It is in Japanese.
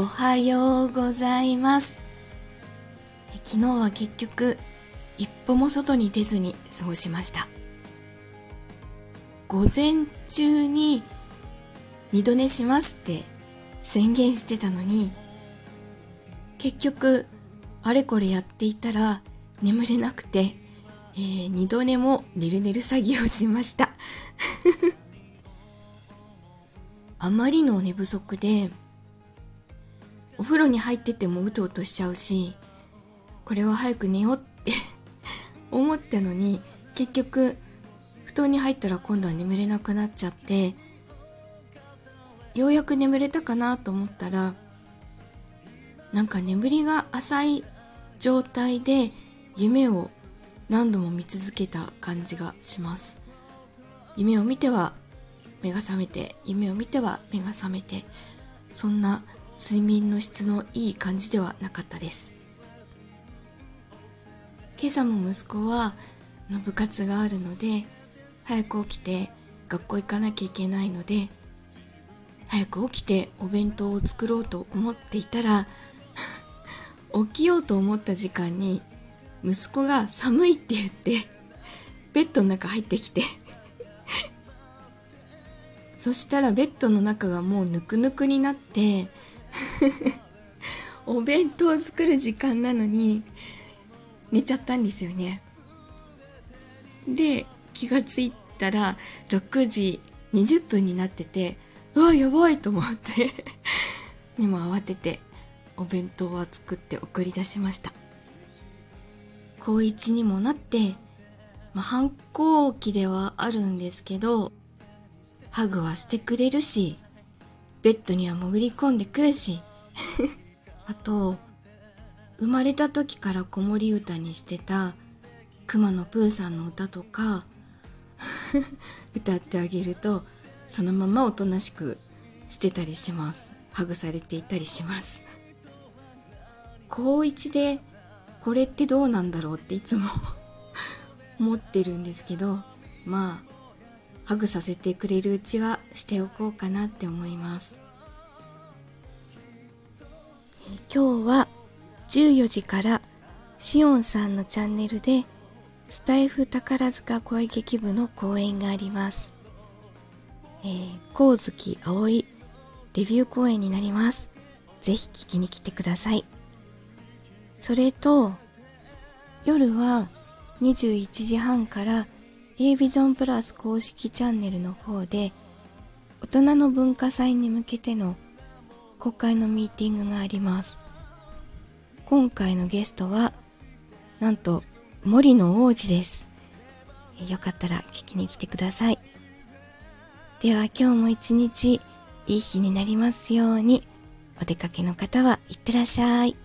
おはようございます。昨日は結局一歩も外に出ずに過ごしました。午前中に二度寝しますって宣言してたのに結局あれこれやっていたら眠れなくて、えー、二度寝も寝る寝る詐欺をしました。あまりの寝不足で、お風呂に入っててもうとうとしちゃうし、これは早く寝ようって 思ったのに、結局、布団に入ったら今度は眠れなくなっちゃって、ようやく眠れたかなと思ったら、なんか眠りが浅い状態で夢を何度も見続けた感じがします。夢を見ては目が覚めて夢を見ては目が覚めてそんな睡眠の質のいい感じではなかったです。今朝も息子はの部活があるので早く起きて学校行かなきゃいけないので早く起きてお弁当を作ろうと思っていたら起きようと思った時間に息子が寒いって言ってベッドの中入ってきて。そしたらベッドの中がもうぬくぬくになって お弁当作る時間なのに寝ちゃったんですよね。で、気がついたら6時20分になってて、うわ、やばいと思って にも慌ててお弁当は作って送り出しました。高1にもなって、まあ、反抗期ではあるんですけど、ハグはしてくれるし、ベッドには潜り込んでくるし、あと、生まれた時から子守歌にしてた熊野プーさんの歌とか 歌ってあげるとそのままおとなしくしてたりします。ハグされていたりします。高一でこれってどうなんだろうっていつも思ってるんですけど、まあハグさせてくれるうちはしておこうかなって思います今日は14時からしおんさんのチャンネルでスタイフ宝塚声劇部の公演があります。えー、光月葵デビュー公演になります。ぜひ聞きに来てください。それと、夜は21時半から A ビジョンプラス公式チャンネルの方で大人の文化祭に向けての公開のミーティングがあります。今回のゲストはなんと森の王子です。よかったら聞きに来てください。では今日も一日いい日になりますようにお出かけの方はいってらっしゃい。